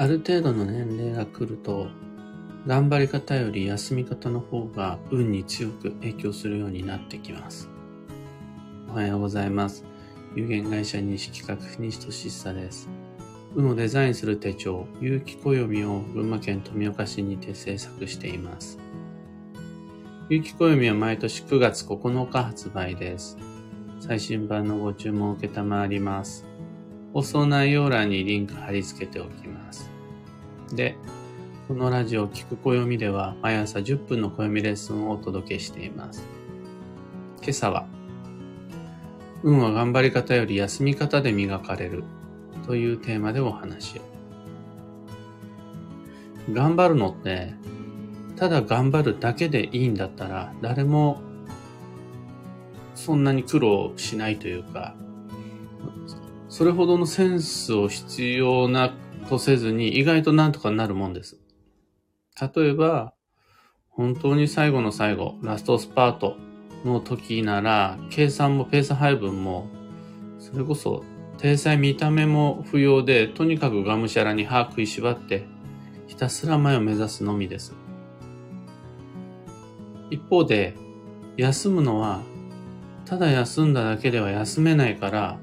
ある程度の年齢が来ると、頑張り方より休み方の方が運に強く影響するようになってきます。おはようございます。有限会社西企画西俊久です。運をデザインする手帳、有機暦を群馬県富岡市にて制作しています。有機暦は毎年9月9日発売です。最新版のご注文を受けたまわります。放送内容欄にリンク貼り付けておきます。で、このラジオ聞く暦では毎朝10分の暦レッスンをお届けしています。今朝は、運は頑張り方より休み方で磨かれるというテーマでお話を。頑張るのって、ただ頑張るだけでいいんだったら誰もそんなに苦労しないというか、それほどのセンスを必要なとせずに意外となんとかなるもんです。例えば、本当に最後の最後、ラストスパートの時なら、計算もペース配分も、それこそ、体裁見た目も不要で、とにかくがむしゃらに歯食いしばって、ひたすら前を目指すのみです。一方で、休むのはただ休んだだけでは休めないから、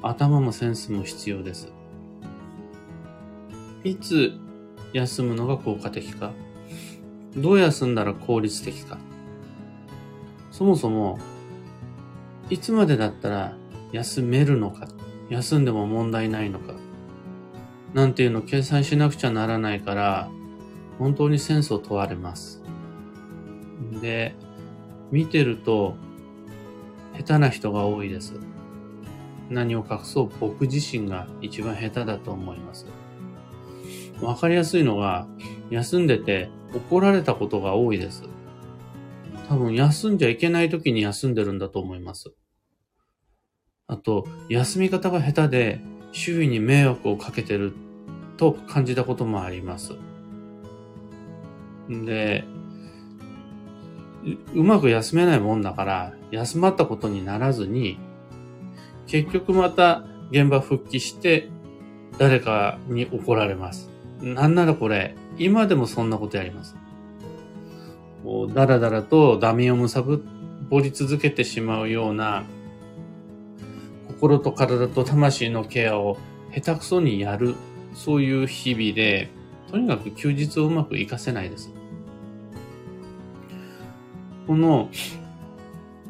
頭もセンスも必要です。いつ休むのが効果的か、どう休んだら効率的か、そもそも、いつまでだったら休めるのか、休んでも問題ないのか、なんていうのを計算しなくちゃならないから、本当にセンスを問われます。で、見てると、下手な人が多いです。何を隠そう僕自身が一番下手だと思います。わかりやすいのが、休んでて怒られたことが多いです。多分休んじゃいけない時に休んでるんだと思います。あと、休み方が下手で周囲に迷惑をかけてると感じたこともあります。で、うまく休めないもんだから、休まったことにならずに、結局また現場復帰して、誰かに怒られます。なんならこれ、今でもそんなことやります。こうだらだらとダメをむさぼり続けてしまうような、心と体と魂のケアを下手くそにやる、そういう日々で、とにかく休日をうまく活かせないです。この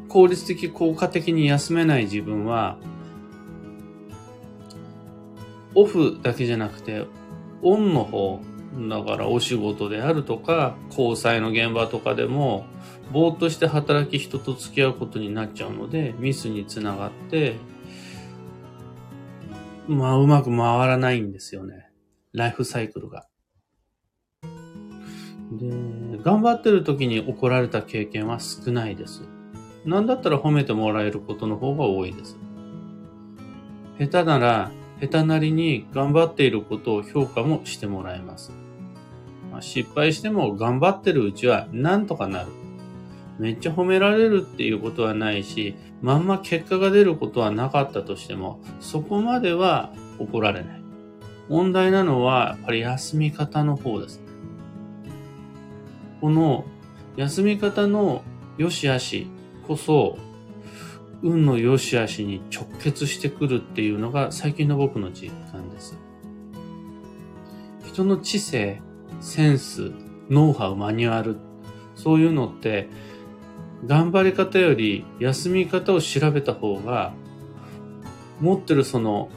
効率的、効果的に休めない自分は、オフだけじゃなくて、オンの方、だからお仕事であるとか、交際の現場とかでも、ぼーっとして働き人と付き合うことになっちゃうので、ミスにつながって、まあ、うまく回らないんですよね。ライフサイクルが。で、頑張ってる時に怒られた経験は少ないです。なんだったら褒めてもらえることの方が多いです。下手なら、下手なりに頑張っていることを評価もしてもらえます。まあ、失敗しても頑張ってるうちはなんとかなる。めっちゃ褒められるっていうことはないし、まんま結果が出ることはなかったとしても、そこまでは怒られない。問題なのは、やっぱり休み方の方です。この休み方の良し悪しこそ、運の良し悪しに直結してくるっていうのが最近の僕の実感です。人の知性、センス、ノウハウ、マニュアル、そういうのって、頑張り方より休み方を調べた方が、持ってるその、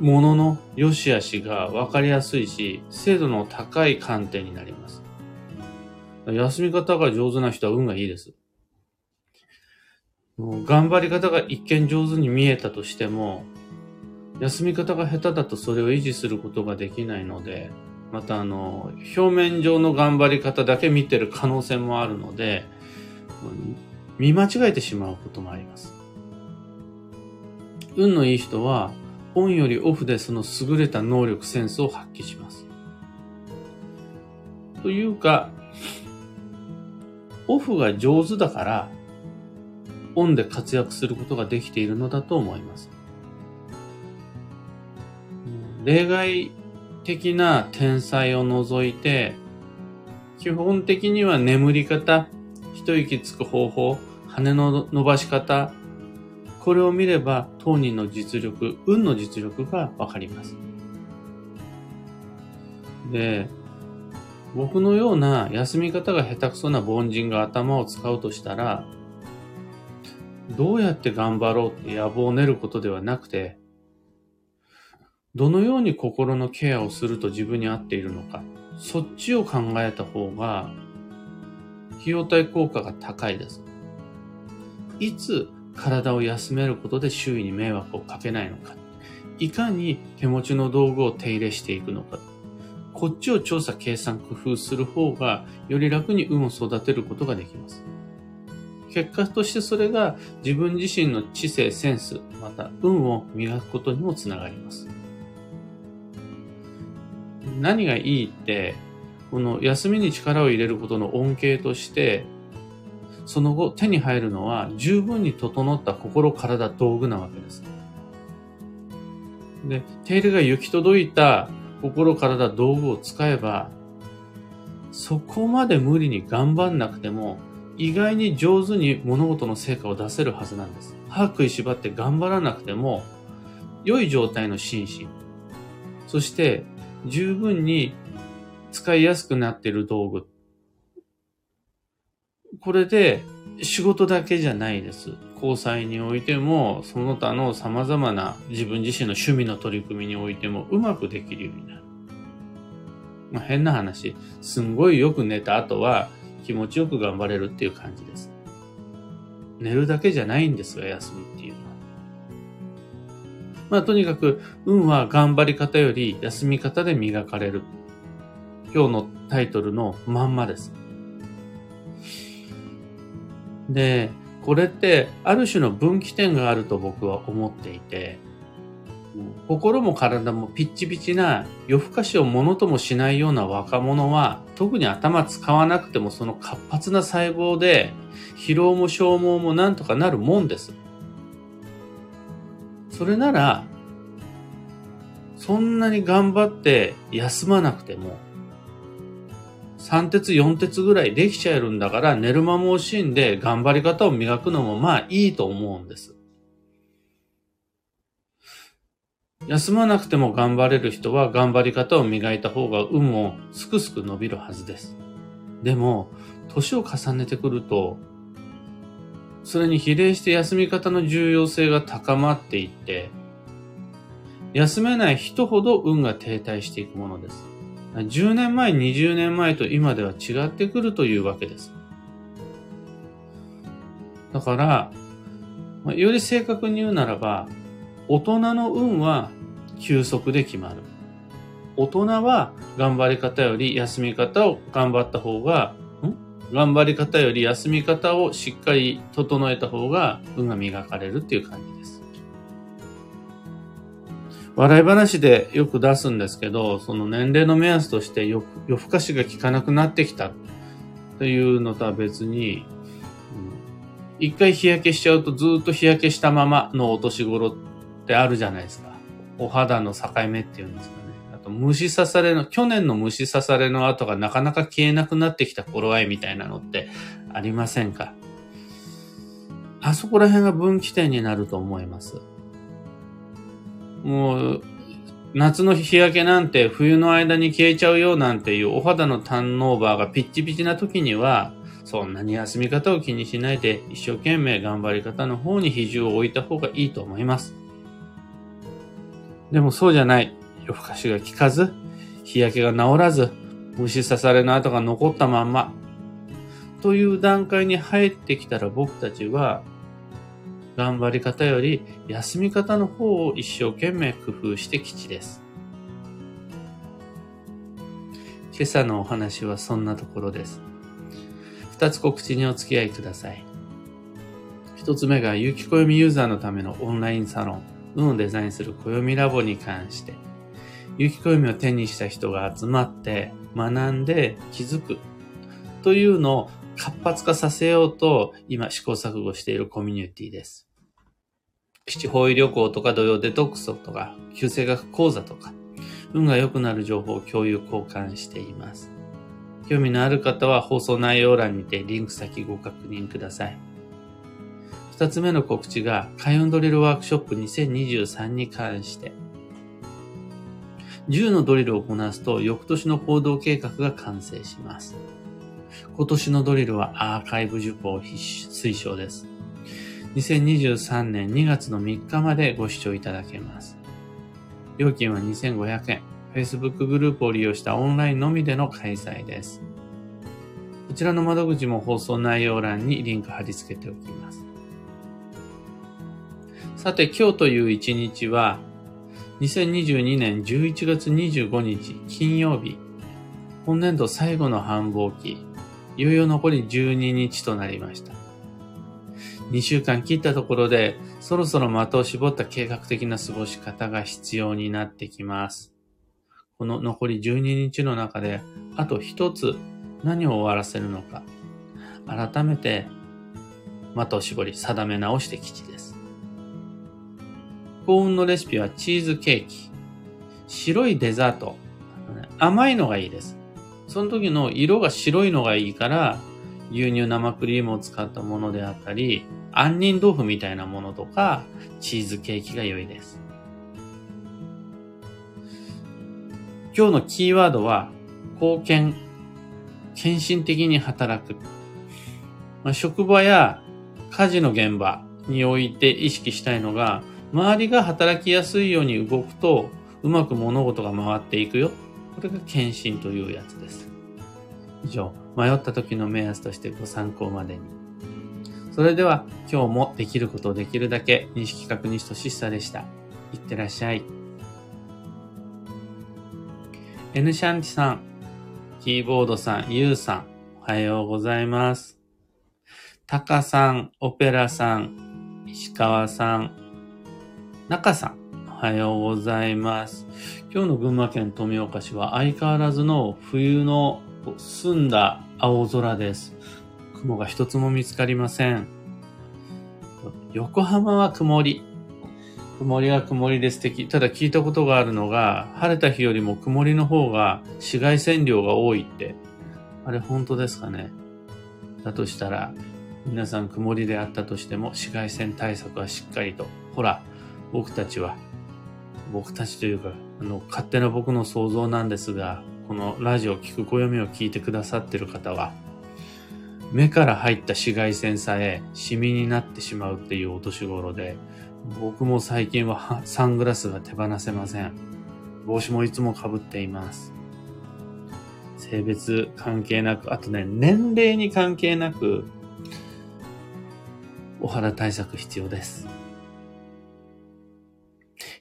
ものの良し悪しが分かりやすいし、精度の高い観点になります。休み方が上手な人は運がいいです。もう頑張り方が一見上手に見えたとしても、休み方が下手だとそれを維持することができないので、またあの、表面上の頑張り方だけ見てる可能性もあるので、見間違えてしまうこともあります。運のいい人は、オンよりオフでその優れた能力、センスを発揮します。というか、オフが上手だから、オンで活躍することができているのだと思います。例外的な天才を除いて、基本的には眠り方、一息つく方法、羽の伸ばし方、これを見れば当人の実力、運の実力がわかります。で、僕のような休み方が下手くそな凡人が頭を使うとしたら、どうやって頑張ろうって野望を練ることではなくて、どのように心のケアをすると自分に合っているのか、そっちを考えた方が、費用対効果が高いです。いつ体を休めることで周囲に迷惑をかけないのか、いかに手持ちの道具を手入れしていくのか、こっちを調査、計算、工夫する方が、より楽に運を育てることができます。結果としてそれが自分自身の知性、センス、また運を磨くことにもつながります。何がいいって、この休みに力を入れることの恩恵として、その後手に入るのは十分に整った心、体、道具なわけです。で、手入れが行き届いた心、体、道具を使えば、そこまで無理に頑張んなくても、意外に上手に物事の成果を出せるはずなんです。歯食いしばって頑張らなくても、良い状態の心身、そして十分に使いやすくなっている道具。これで仕事だけじゃないです。交際においても、その他の様々な自分自身の趣味の取り組みにおいてもうまくできるようになる。まあ、変な話、すんごいよく寝た後は気持ちよく頑張れるっていう感じです。寝るだけじゃないんですが、休みっていうのは。まあとにかく、運は頑張り方より休み方で磨かれる。今日のタイトルのまんまです。で、これってある種の分岐点があると僕は思っていて、心も体もピッチピチな夜更かしをものともしないような若者は特に頭使わなくてもその活発な細胞で疲労も消耗もなんとかなるもんです。それならそんなに頑張って休まなくても3鉄4鉄ぐらいできちゃえるんだから寝る間も惜しんで頑張り方を磨くのもまあいいと思うんです。休まなくても頑張れる人は頑張り方を磨いた方が運もすくすく伸びるはずです。でも、年を重ねてくると、それに比例して休み方の重要性が高まっていって、休めない人ほど運が停滞していくものです。10年前、20年前と今では違ってくるというわけです。だから、より正確に言うならば、大人の運は休息で決まる。大人は頑張り方より休み方を頑張った方が、ん？頑張り方より休み方をしっかり整えた方が運が磨かれるっていう感じです。笑い話でよく出すんですけど、その年齢の目安として夜更かしが効かなくなってきたというのとは別に、一回日焼けしちゃうとずっと日焼けしたままのお年頃ってあるじゃないですか。お肌の境目っていうんですかね。あと虫刺されの、去年の虫刺されの跡がなかなか消えなくなってきた頃合いみたいなのってありませんか？あそこら辺が分岐点になると思います。もう、夏の日焼けなんて冬の間に消えちゃうよなんていうお肌のターンオーバーがピッチピチな時には、そんなに休み方を気にしないで一生懸命頑張り方の方に比重を置いた方がいいと思います。でもそうじゃない。夜更かしが効かず、日焼けが治らず、虫刺されの跡が残ったまんま。という段階に入ってきたら僕たちは、頑張り方より休み方の方を一生懸命工夫して吉です。今朝のお話はそんなところです。二つ告知にお付き合いください。一つ目が、有機暦ユーザーのためのオンラインサロン、運をデザインする暦ラボに関して、有機暦を手にした人が集まって学んで気づくというのを活発化させようと今試行錯誤しているコミュニティです。七方位旅行とか土曜デトックスとか、旧生学講座とか、運が良くなる情報を共有交換しています。興味のある方は放送内容欄にてリンク先ご確認ください。二つ目の告知が、開運ドリルワークショップ2023に関して、10のドリルをこなすと翌年の行動計画が完成します。今年のドリルはアーカイブ受講推奨です。2023年2月の3日までご視聴いただけます。料金は2500円。Facebook グループを利用したオンラインのみでの開催です。こちらの窓口も放送内容欄にリンク貼り付けておきます。さて今日という一日は2022年11月25日金曜日、本年度最後の繁忙期、いよいよ残り12日となりました。2週間切ったところで、そろそろ的を絞った計画的な過ごし方が必要になってきます。この残り12日の中で、あと一つ何を終わらせるのか、改めて的を絞り定め直して吉です。幸運のレシピはチーズケーキ。白いデザート。甘いのがいいです。その時の色が白いのがいいから、牛乳生クリームを使ったものであったり、杏仁豆腐みたいなものとか、チーズケーキが良いです。今日のキーワードは、貢献、献身的に働く。まあ、職場や家事の現場において意識したいのが、周りが働きやすいように動くと、うまく物事が回っていくよ。これが献身というやつです。以上、迷った時の目安としてご参考までに。それでは、今日もできることをできるだけ、認識確認しとしさでした。いってらっしゃい。N シャンティさん、キーボードさん、ユウさん、おはようございます。タカさん、オペラさん、石川さん、中さん、おはようございます。今日の群馬県富岡市は相変わらずの冬の澄んだ青空です。雲が一つも見つかりません。横浜は曇り。曇りは曇りで素敵。ただ聞いたことがあるのが、晴れた日よりも曇りの方が紫外線量が多いって。あれ本当ですかねだとしたら、皆さん曇りであったとしても紫外線対策はしっかりと。ほら、僕たちは、僕たちというか、あの、勝手な僕の想像なんですが、このラジオ聞く暦を聞いてくださってる方は、目から入った紫外線さえシミになってしまうっていうお年頃で、僕も最近はサングラスが手放せません。帽子もいつも被っています。性別関係なく、あとね、年齢に関係なく、お肌対策必要です。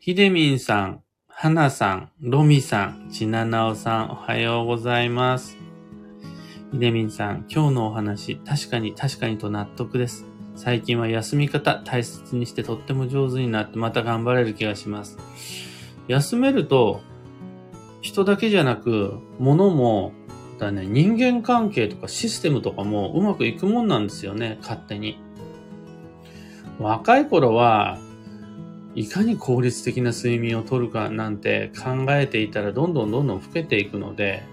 ひでみんさん、はなさん、ろみさん、ちななおさん、おはようございます。ひでみんさん、今日のお話、確かに確かにと納得です。最近は休み方大切にしてとっても上手になってまた頑張れる気がします。休めると、人だけじゃなく、物も、だね、人間関係とかシステムとかもうまくいくもんなんですよね、勝手に。若い頃は、いかに効率的な睡眠をとるかなんて考えていたらどんどんどんどん老けていくので、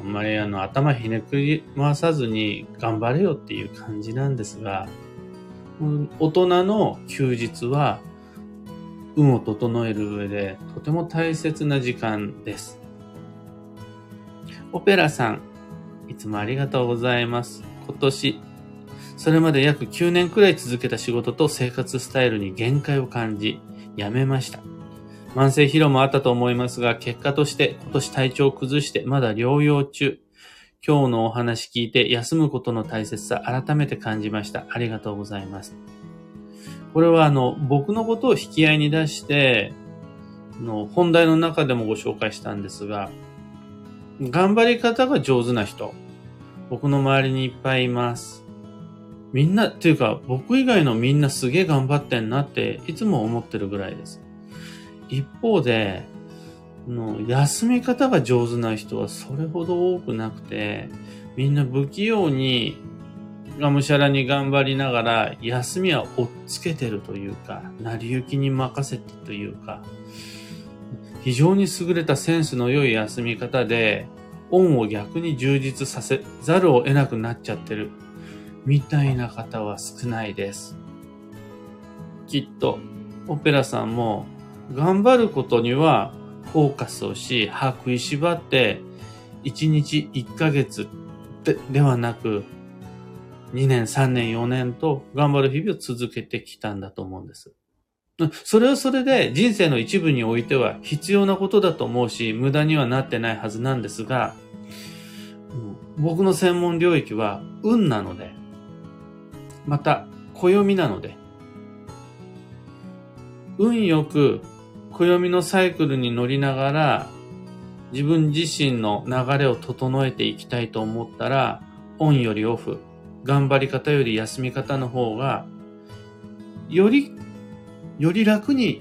あんまりあの頭ひねくり回さずに頑張れよっていう感じなんですが、大人の休日は運を整える上でとても大切な時間です。オペラさん、いつもありがとうございます。今年それまで約9年くらい続けた仕事と生活スタイルに限界を感じ、辞めました。慢性疲労もあったと思いますが、結果として今年体調を崩してまだ療養中。今日のお話聞いて休むことの大切さ改めて感じました。ありがとうございます。これはあの、僕のことを引き合いに出して、の本題の中でもご紹介したんですが、頑張り方が上手な人、僕の周りにいっぱいいます。みんな、っていうか僕以外のみんなすげえ頑張ってんなっていつも思ってるぐらいです。一方で、の休み方が上手な人はそれほど多くなくて、みんな不器用にがむしゃらに頑張りながら、休みは追っつけてるというか、成り行きに任せてというか、非常に優れたセンスの良い休み方で、オンを逆に充実させざるを得なくなっちゃってる。みたいな方は少ないです。きっと、オペラさんも頑張ることにはフォーカスをし、歯食いしばって、1日1ヶ月でではなく、2年、3年、4年と頑張る日々を続けてきたんだと思うんです。それはそれで人生の一部においては必要なことだと思うし、無駄にはなってないはずなんですが、僕の専門領域は運なので、また暦なので、運よく暦のサイクルに乗りながら自分自身の流れを整えていきたいと思ったら、オンよりオフ、頑張り方より休み方の方が、よりより楽に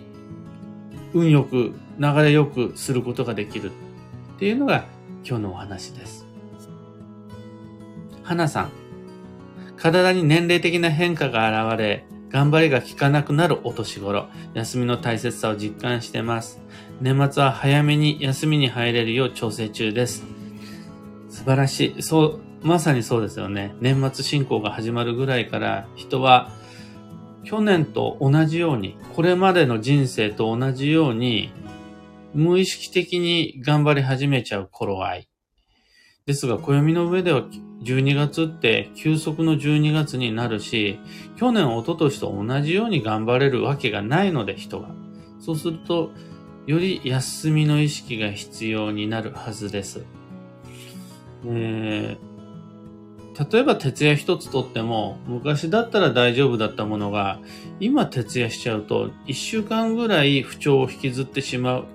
運よく、流れよくすることができるっていうのが今日のお話です。花さん、体に年齢的な変化が現れ、頑張りが効かなくなるお年頃、休みの大切さを実感してます。年末は早めに休みに入れるよう調整中です。素晴らしい。そう、まさにそうですよね。年末進行が始まるぐらいから人は去年と同じように、これまでの人生と同じように、無意識的に頑張り始めちゃう頃合い。ですが、暦の上では12月って休息の12月になるし、去年、一昨年と同じように頑張れるわけがないので、人が。そうすると、より休みの意識が必要になるはずです。えー例えば徹夜一つとっても、昔だったら大丈夫だったものが、今徹夜しちゃうと、一週間ぐらい不調を引きずってしまう。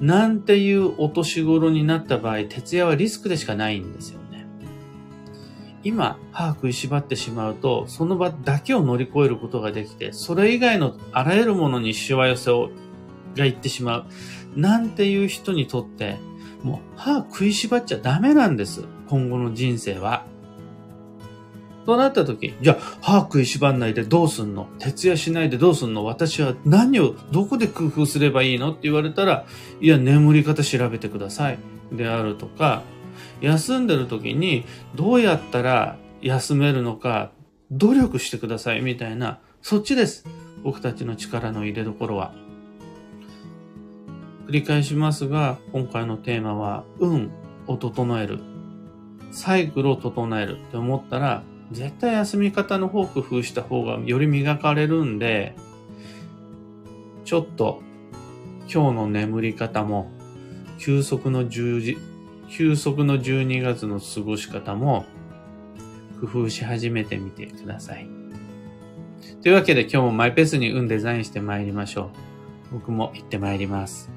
なんていうお年頃になった場合、徹夜はリスクでしかないんですよ。今、歯食いしばってしまうと、その場だけを乗り越えることができて、それ以外のあらゆるものにしわ寄せを、がいってしまう。なんていう人にとって、もう歯食いしばっちゃダメなんです。今後の人生は。となった時、じゃあ、歯食いしばんないでどうすんの？徹夜しないでどうすんの？私は何を、どこで工夫すればいいの？って言われたら、いや、眠り方調べてください。であるとか、休んでる時にどうやったら休めるのか努力してくださいみたいな、そっちです。僕たちの力の入れどころは。繰り返しますが、今回のテーマは、運を整える。サイクルを整えるって思ったら、絶対休み方の方工夫した方がより磨かれるんで、ちょっと今日の眠り方も、休息の10時、休息の12月の過ごし方も工夫し始めてみてください。というわけで今日もマイペースに運デザインして参りましょう。僕も行って参ります。